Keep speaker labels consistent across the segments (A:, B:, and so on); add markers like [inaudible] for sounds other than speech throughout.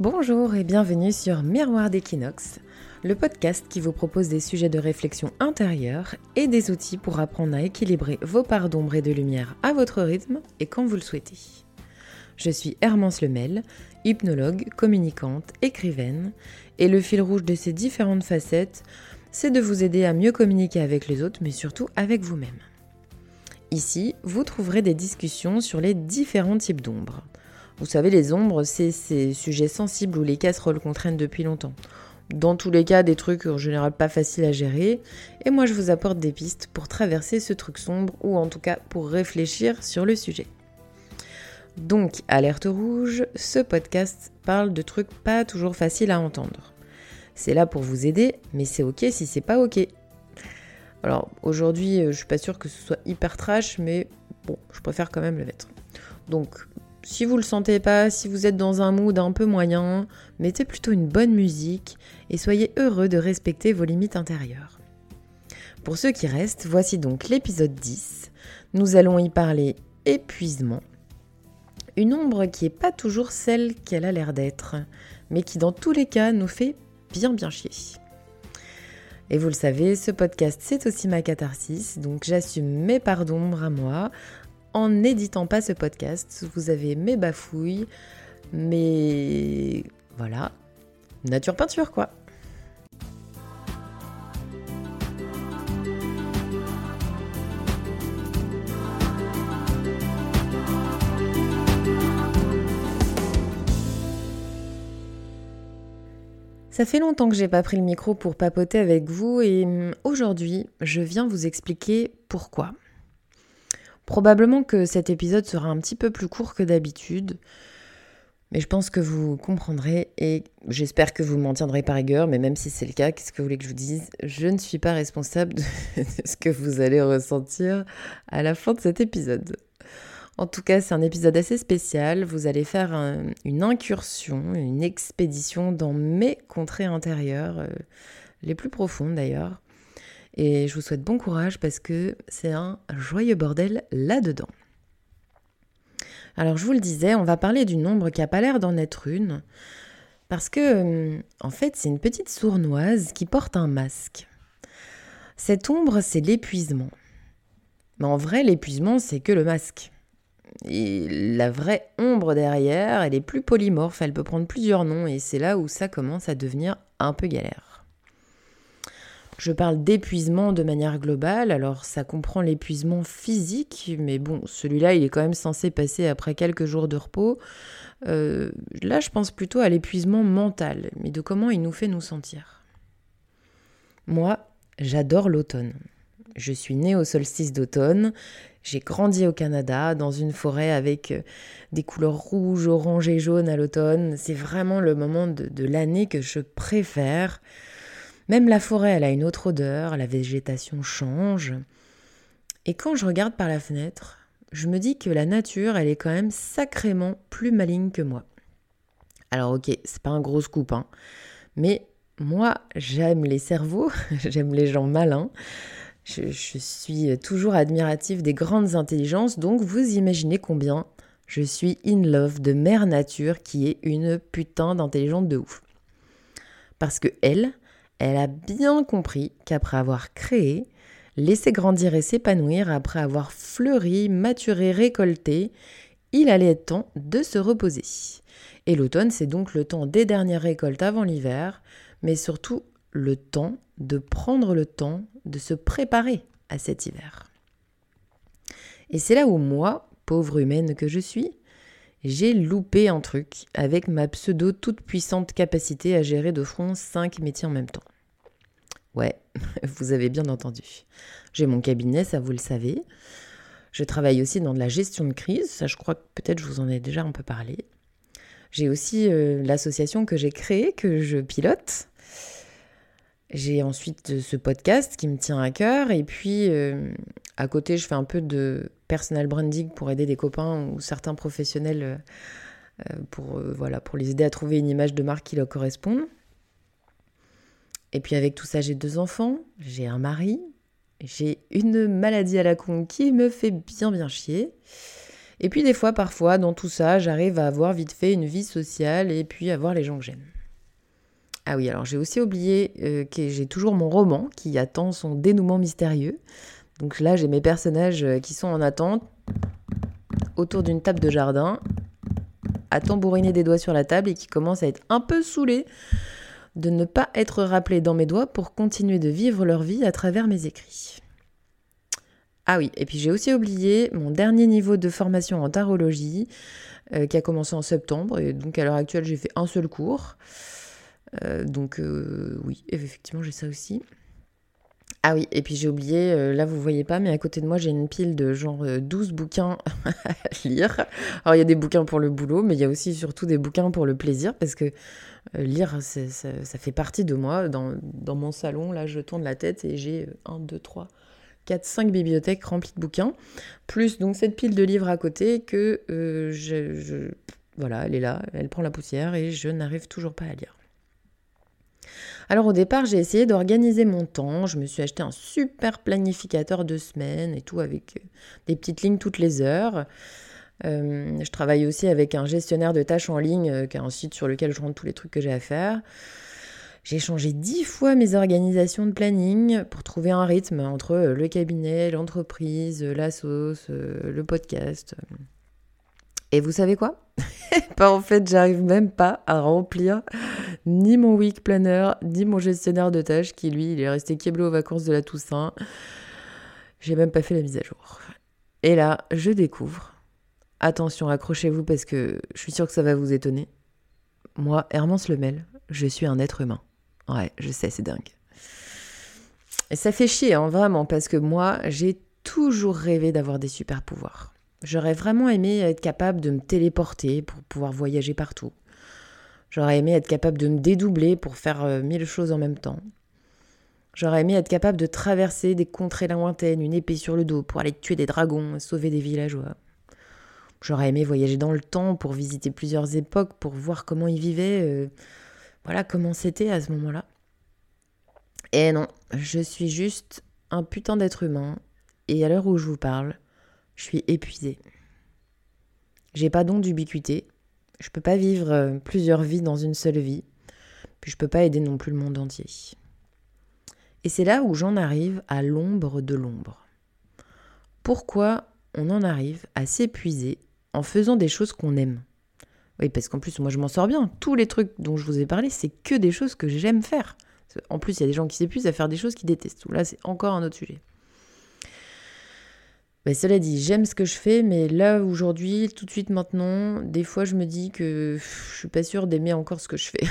A: Bonjour et bienvenue sur Miroir d'Equinox, le podcast qui vous propose des sujets de réflexion intérieure et des outils pour apprendre à équilibrer vos parts d'ombre et de lumière à votre rythme et quand vous le souhaitez. Je suis Hermance Lemel, hypnologue, communicante, écrivaine, et le fil rouge de ces différentes facettes, c'est de vous aider à mieux communiquer avec les autres, mais surtout avec vous-même. Ici, vous trouverez des discussions sur les différents types d'ombres vous savez, les ombres, c'est ces sujets sensibles où les casseroles qu'on traîne depuis longtemps. Dans tous les cas, des trucs en général pas faciles à gérer. Et moi, je vous apporte des pistes pour traverser ce truc sombre ou en tout cas pour réfléchir sur le sujet. Donc, alerte rouge, ce podcast parle de trucs pas toujours faciles à entendre. C'est là pour vous aider, mais c'est ok si c'est pas ok. Alors, aujourd'hui, je suis pas sûre que ce soit hyper trash, mais bon, je préfère quand même le mettre. Donc, si vous le sentez pas, si vous êtes dans un mood un peu moyen, mettez plutôt une bonne musique et soyez heureux de respecter vos limites intérieures. Pour ceux qui restent, voici donc l'épisode 10. Nous allons y parler épuisement. Une ombre qui n'est pas toujours celle qu'elle a l'air d'être, mais qui dans tous les cas nous fait bien bien chier. Et vous le savez, ce podcast c'est aussi ma catharsis, donc j'assume mes parts d'ombre à moi en n'éditant pas ce podcast. Vous avez mes bafouilles, mais voilà, nature peinture quoi. Ça fait longtemps que j'ai pas pris le micro pour papoter avec vous et hum, aujourd'hui, je viens vous expliquer pourquoi. Probablement que cet épisode sera un petit peu plus court que d'habitude, mais je pense que vous comprendrez et j'espère que vous m'en tiendrez par rigueur, mais même si c'est le cas, qu'est-ce que vous voulez que je vous dise? Je ne suis pas responsable [laughs] de ce que vous allez ressentir à la fin de cet épisode. En tout cas, c'est un épisode assez spécial. Vous allez faire une incursion, une expédition dans mes contrées intérieures, euh, les plus profondes d'ailleurs. Et je vous souhaite bon courage parce que c'est un joyeux bordel là-dedans. Alors je vous le disais, on va parler d'une ombre qui n'a pas l'air d'en être une. Parce que, euh, en fait, c'est une petite sournoise qui porte un masque. Cette ombre, c'est l'épuisement. Mais en vrai, l'épuisement, c'est que le masque. Et la vraie ombre derrière, elle est plus polymorphe, elle peut prendre plusieurs noms, et c'est là où ça commence à devenir un peu galère. Je parle d'épuisement de manière globale, alors ça comprend l'épuisement physique, mais bon, celui-là, il est quand même censé passer après quelques jours de repos. Euh, là, je pense plutôt à l'épuisement mental, mais de comment il nous fait nous sentir? Moi, j'adore l'automne. Je suis née au solstice d'automne, j'ai grandi au Canada, dans une forêt avec euh, des couleurs rouges, orange et jaune à l'automne. C'est vraiment le moment de l'année que je préfère. Même la forêt, elle a une autre odeur, la végétation change. Et quand je regarde par la fenêtre, je me dis que la nature, elle est quand même sacrément plus maligne que moi. Alors ok, c'est pas un gros scoop, hein, mais moi, j'aime les cerveaux, [laughs] j'aime les gens malins. Je, suis toujours admirative des grandes intelligences, donc vous imaginez combien je suis in love de Mère Nature qui est une putain d'intelligente de ouf. Parce que elle, elle a bien compris qu'après avoir créé, laissé grandir et s'épanouir, après avoir fleuri, maturé, récolté, il allait être temps de se reposer. Et l'automne, c'est donc le temps des dernières récoltes avant l'hiver, mais surtout le temps de prendre le temps de se préparer à cet hiver. Et c'est là où moi, pauvre humaine que je suis, j'ai loupé un truc avec ma pseudo toute puissante capacité à gérer de front cinq métiers en même temps. Ouais, [laughs] vous avez bien entendu. J'ai mon cabinet, ça vous le savez. Je travaille aussi dans de la gestion de crise, ça je crois que peut-être je vous en ai déjà un peu parlé. J'ai aussi euh, l'association que j'ai créée, que je pilote. J'ai ensuite ce podcast qui me tient à cœur. Et puis, euh, à côté, je fais un peu de personal branding pour aider des copains ou certains professionnels euh, pour, voilà, pour les aider à trouver une image de marque qui leur corresponde. Et puis avec tout ça, j'ai deux enfants, j'ai un mari, j'ai une maladie à la con qui me fait bien bien chier. Et puis des fois, parfois, dans tout ça, j'arrive à avoir vite fait une vie sociale et puis à voir les gens que j'aime. Ah oui, alors j'ai aussi oublié euh, que j'ai toujours mon roman qui attend son dénouement mystérieux. Donc là, j'ai mes personnages euh, qui sont en attente autour d'une table de jardin, à tambouriner des doigts sur la table et qui commencent à être un peu saoulés de ne pas être rappelés dans mes doigts pour continuer de vivre leur vie à travers mes écrits. Ah oui, et puis j'ai aussi oublié mon dernier niveau de formation en tarologie euh, qui a commencé en septembre. Et donc à l'heure actuelle, j'ai fait un seul cours. Euh, donc oui, effectivement, j'ai ça aussi. Ah oui, et puis j'ai oublié, là vous voyez pas, mais à côté de moi j'ai une pile de genre 12 bouquins [laughs] à lire. Alors il y a des bouquins pour le boulot, mais il y a aussi surtout des bouquins pour le plaisir, parce que lire, ça, fait partie de moi. Dans, mon salon, là je tourne la tête et j'ai 1, 2, 3, 4, 5 bibliothèques remplies de bouquins, plus donc cette pile de livres à côté que euh, je, Voilà, elle est là, elle prend la poussière et je n'arrive toujours pas à lire. Alors au départ, j'ai essayé d'organiser mon temps. Je me suis acheté un super planificateur de semaine et tout avec euh, des petites lignes toutes les heures. Euh, je travaille aussi avec un gestionnaire de tâches en ligne, qui est un site sur lequel je rentre tous les trucs que j'ai à faire. J'ai changé dix fois mes organisations de planning pour trouver un rythme entre euh, le cabinet, l'entreprise, euh, la sauce, euh, le podcast. Et vous savez quoi? [laughs] En fait, j'arrive même pas à remplir ni mon week planner, ni mon gestionnaire de tâches qui, lui, il est resté câblé aux vacances de la Toussaint. J'ai même pas fait la mise à jour. Et là, je découvre. Attention, accrochez-vous parce que je suis sûre que ça va vous étonner. Moi, Hermance Lemel, je suis un être humain. Ouais, je sais, c'est dingue. Et ça fait chier, hein, vraiment, parce que moi, j'ai toujours rêvé d'avoir des super pouvoirs. J'aurais vraiment aimé être capable de me téléporter pour pouvoir voyager partout. J'aurais aimé être capable de me dédoubler pour faire euh, mille choses en même temps. J'aurais aimé être capable de traverser des contrées lointaines, une épée sur le dos, pour aller tuer des dragons, sauver des villageois. J'aurais aimé voyager dans le temps pour visiter plusieurs époques, pour voir comment ils vivaient. Euh, voilà comment c'était à ce moment-là. Et non, je suis juste un putain d'être humain. Et à l'heure où je vous parle, je suis épuisée. J'ai pas donc d'ubiquité. Je peux pas vivre euh, plusieurs vies dans une seule vie. Puis je peux pas aider non plus le monde entier. Et c'est là où j'en arrive à l'ombre de l'ombre. Pourquoi on en arrive à s'épuiser en faisant des choses qu'on aime? Oui, parce qu'en plus, moi, je m'en sors bien. Tous les trucs dont je vous ai parlé, c'est que des choses que j'aime faire. En plus, il y a des gens qui s'épuisent à faire des choses qu'ils détestent. Là, c'est encore un autre sujet. Mais cela dit, j'aime ce que je fais, mais là, aujourd'hui, tout de suite maintenant, des fois, je me dis que je suis pas sûre d'aimer encore ce que je fais.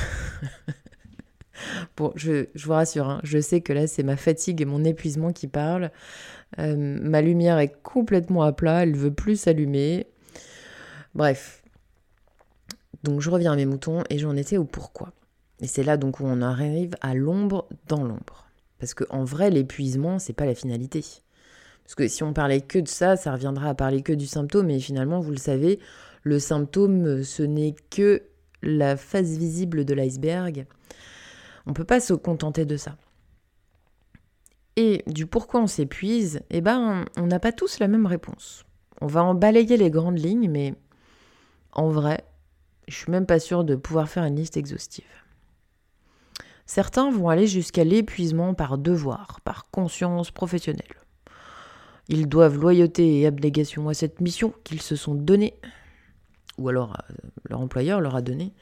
A: [laughs] bon, je, vous rassure, hein, je sais que là, c'est ma fatigue et mon épuisement qui parlent. Euh, ma lumière est complètement à plat, elle veut plus s'allumer. Bref, donc je reviens à mes moutons et j'en étais au pourquoi. Et c'est là donc où on arrive à l'ombre dans l'ombre. Parce qu'en vrai, l'épuisement, c'est pas la finalité. Parce que si on parlait que de ça, ça reviendra à parler que du symptôme, et finalement, vous le savez, le symptôme, ce n'est que la face visible de l'iceberg. On ne peut pas se contenter de ça. Et du pourquoi on s'épuise, eh ben, on n'a pas tous la même réponse. On va en balayer les grandes lignes, mais en vrai, je suis même pas sûre de pouvoir faire une liste exhaustive. Certains vont aller jusqu'à l'épuisement par devoir, par conscience professionnelle. Ils doivent loyauté et abnégation à cette mission qu'ils se sont donnée, ou alors euh, leur employeur leur a donné,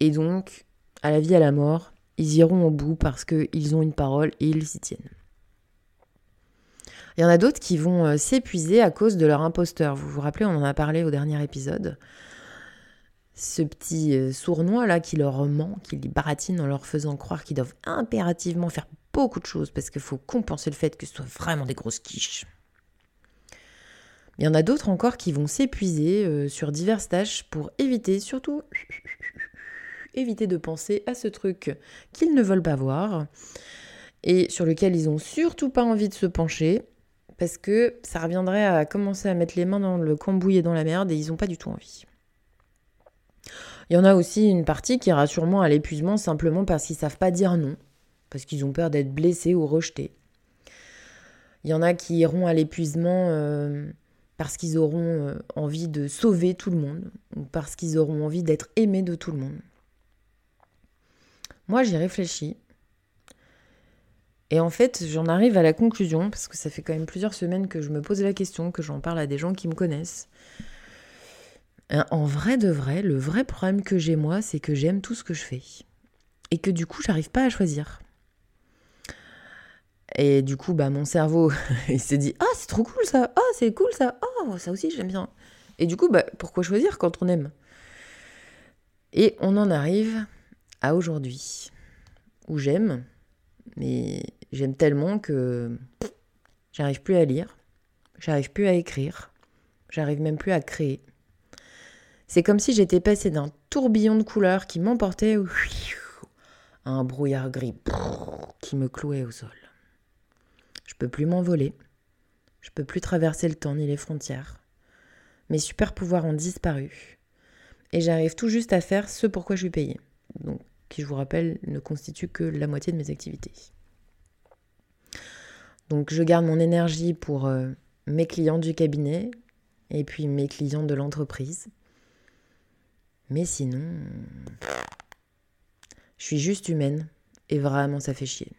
A: et donc, à la vie à la mort, ils iront au bout parce qu'ils ont une parole et ils s'y tiennent. Il y en a d'autres qui vont euh, s'épuiser à cause de leur imposteur. Vous vous rappelez, on en a parlé au dernier épisode ce petit euh, sournois là qui leur ment, qui les baratine en leur faisant croire qu'ils doivent impérativement faire beaucoup de choses parce qu'il faut compenser le fait que ce soit vraiment des grosses quiches. Il y en a d'autres encore qui vont s'épuiser euh, sur diverses tâches pour éviter, surtout, éviter de penser à ce truc qu'ils ne veulent pas voir et sur lequel ils n'ont surtout pas envie de se pencher parce que ça reviendrait à commencer à mettre les mains dans le cambouis et dans la merde et ils n'ont pas du tout envie. Il y en a aussi une partie qui ira sûrement à l'épuisement simplement parce qu'ils savent pas dire non, parce qu'ils ont peur d'être blessés ou rejetés. Il y en a qui iront à l'épuisement euh, parce qu'ils auront euh, envie de sauver tout le monde, ou parce qu'ils auront envie d'être aimés de tout le monde. Moi, j'y réfléchis. Et en fait, j'en arrive à la conclusion, parce que ça fait quand même plusieurs semaines que je me pose la question, que j'en parle à des gens qui me connaissent. Hein, en vrai de vrai, le vrai problème que j'ai moi, c'est que j'aime tout ce que je fais. Et que du coup, j'arrive pas à choisir. Et du coup, bah, mon cerveau, [laughs] il s'est dit Ah, c'est trop cool ça Ah, c'est cool ça Oh, ça aussi, j'aime bien. Et du coup, bah, pourquoi choisir quand on aime? Et on en arrive à aujourd'hui, où j'aime, mais j'aime tellement que j'arrive plus à lire, j'arrive plus à écrire, j'arrive même plus à créer. C'est comme si j'étais passé d'un tourbillon de couleurs qui m'emportait [laughs] à un brouillard gris qui me clouait au sol. Je peux plus m'envoler. Je peux plus traverser le temps ni les frontières. Mes super pouvoirs ont disparu. Et j'arrive tout juste à faire ce pour quoi je suis payée. Donc, qui je vous rappelle ne constitue que la moitié de mes activités. Donc je garde mon énergie pour euh, mes clients du cabinet et puis mes clients de l'entreprise. Mais sinon, je suis juste humaine et vraiment ça fait chier.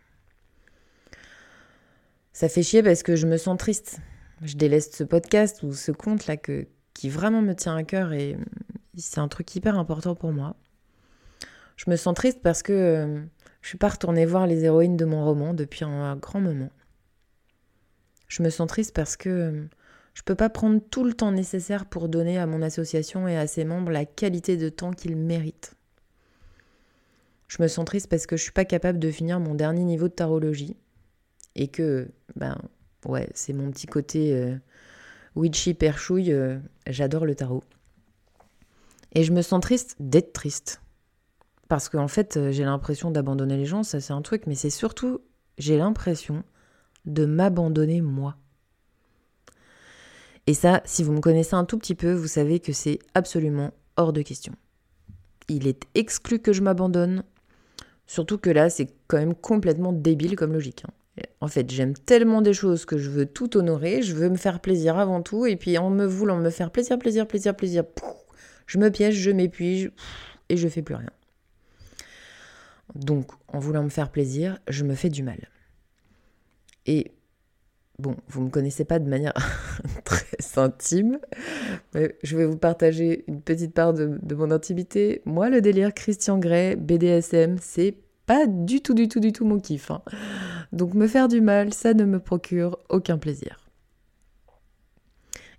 A: Ça fait chier parce que je me sens triste. Je délaisse ce podcast ou ce compte là que, qui vraiment me tient à cœur et c'est un truc hyper important pour moi. Je me sens triste parce que euh, je suis pas retournée voir les héroïnes de mon roman depuis un, grand moment. Je me sens triste parce que euh, je peux pas prendre tout le temps nécessaire pour donner à mon association et à ses membres la qualité de temps qu'ils méritent. Je me sens triste parce que je suis pas capable de finir mon dernier niveau de tarologie et que, ben, ouais, c'est mon petit côté euh, witchy perchouille, euh, j'adore le tarot. Et je me sens triste d'être triste. Parce qu'en fait, euh, j'ai l'impression d'abandonner les gens, ça c'est un truc, mais c'est surtout, j'ai l'impression de m'abandonner moi. Et ça, si vous me connaissez un tout petit peu, vous savez que c'est absolument hors de question. Il est exclu que je m'abandonne, surtout que là, c'est quand même complètement débile comme logique. Hein. En fait, j'aime tellement des choses que je veux tout honorer, je veux me faire plaisir avant tout, et puis en me voulant me faire plaisir, plaisir, plaisir, plaisir, je me piège, je m'épuise, et je fais plus rien. Donc, en voulant me faire plaisir, je me fais du mal. Et bon, vous ne me connaissez pas de manière [laughs] très intime, mais je vais vous partager une petite part de, mon intimité. Moi, le délire Christian Grey, BDSM, c'est pas du tout, du tout, du tout mon kiff. Hein. Donc me faire du mal, ça ne me procure aucun plaisir.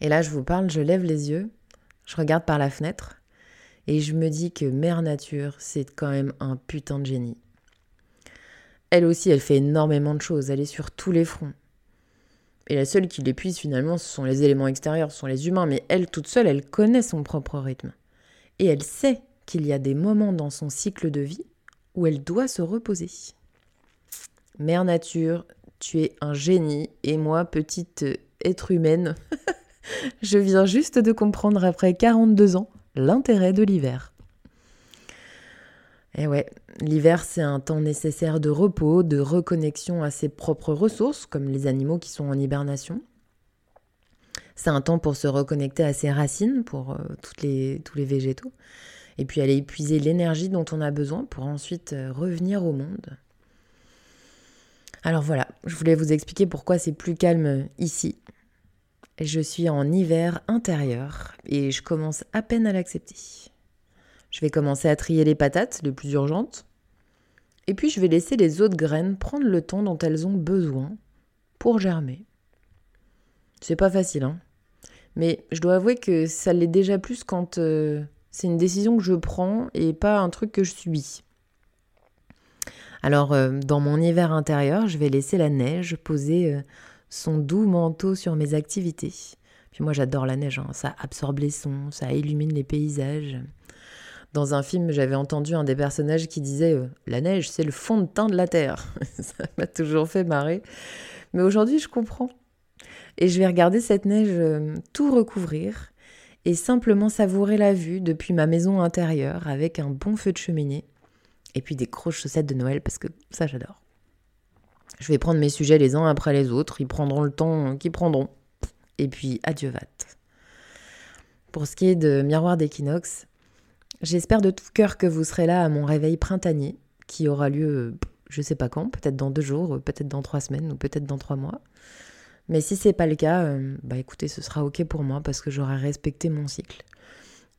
A: Et là, je vous parle, je lève les yeux, je regarde par la fenêtre, et je me dis que Mère Nature, c'est quand même un putain de génie. Elle aussi, elle fait énormément de choses, elle est sur tous les fronts. Et la seule qui l'épuise finalement, ce sont les éléments extérieurs, ce sont les humains, mais elle toute seule, elle connaît son propre rythme. Et elle sait qu'il y a des moments dans son cycle de vie où elle doit se reposer. Mère Nature, tu es un génie, et moi, petite être humaine, [laughs] je viens juste de comprendre après 42 ans l'intérêt de l'hiver. Et eh ouais, l'hiver c'est un temps nécessaire de repos, de reconnexion à ses propres ressources, comme les animaux qui sont en hibernation. C'est un temps pour se reconnecter à ses racines, pour euh, tous les végétaux, et puis aller épuiser l'énergie dont on a besoin pour ensuite euh, revenir au monde. Alors voilà, je voulais vous expliquer pourquoi c'est plus calme ici. Je suis en hiver intérieur et je commence à peine à l'accepter. Je vais commencer à trier les patates les plus urgentes. Et puis je vais laisser les autres graines prendre le temps dont elles ont besoin pour germer. C'est pas facile, hein. Mais je dois avouer que ça l'est déjà plus quand euh, c'est une décision que je prends et pas un truc que je subis. Alors, euh, dans mon hiver intérieur, je vais laisser la neige poser euh, son doux manteau sur mes activités. Puis moi, j'adore la neige, hein. ça absorbe les sons, ça illumine les paysages. Dans un film, j'avais entendu un des personnages qui disait euh, La neige, c'est le fond de teint de la terre. [laughs] Ça m'a toujours fait marrer. Mais aujourd'hui, je comprends. Et je vais regarder cette neige tout recouvrir et simplement savourer la vue depuis ma maison intérieure avec un bon feu de cheminée et puis des grosses chaussettes de Noël parce que ça, j'adore. Je vais prendre mes sujets les uns après les autres. Ils prendront le temps qu'ils prendront. Et puis adieu vat. Pour ce qui est de Miroir d'équinoxe, j'espère de tout cœur que vous serez là à mon réveil printanier, qui aura lieu je sais pas quand, peut-être dans deux jours, peut-être dans trois semaines ou peut-être dans trois mois. Mais si c'est pas le cas, euh, bah écoutez, ce sera ok pour moi parce que j'aurai respecté mon cycle.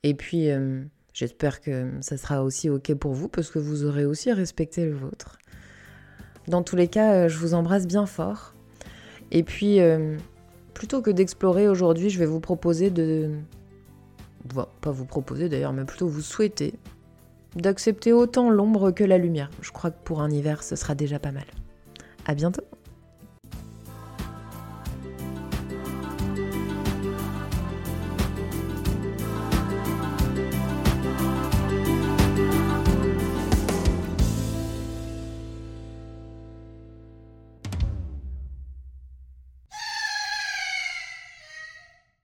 A: Et puis euh, j'espère que ça sera aussi ok pour vous parce que vous aurez aussi respecté le vôtre. Dans tous les cas, euh, je vous embrasse bien fort. Et puis, plutôt que d'explorer aujourd'hui, je vais vous proposer de... pas vous proposer d'ailleurs, mais plutôt vous souhaiter d'accepter autant l'ombre que la lumière. Je crois que pour un hiver, ce sera déjà pas mal. À bientôt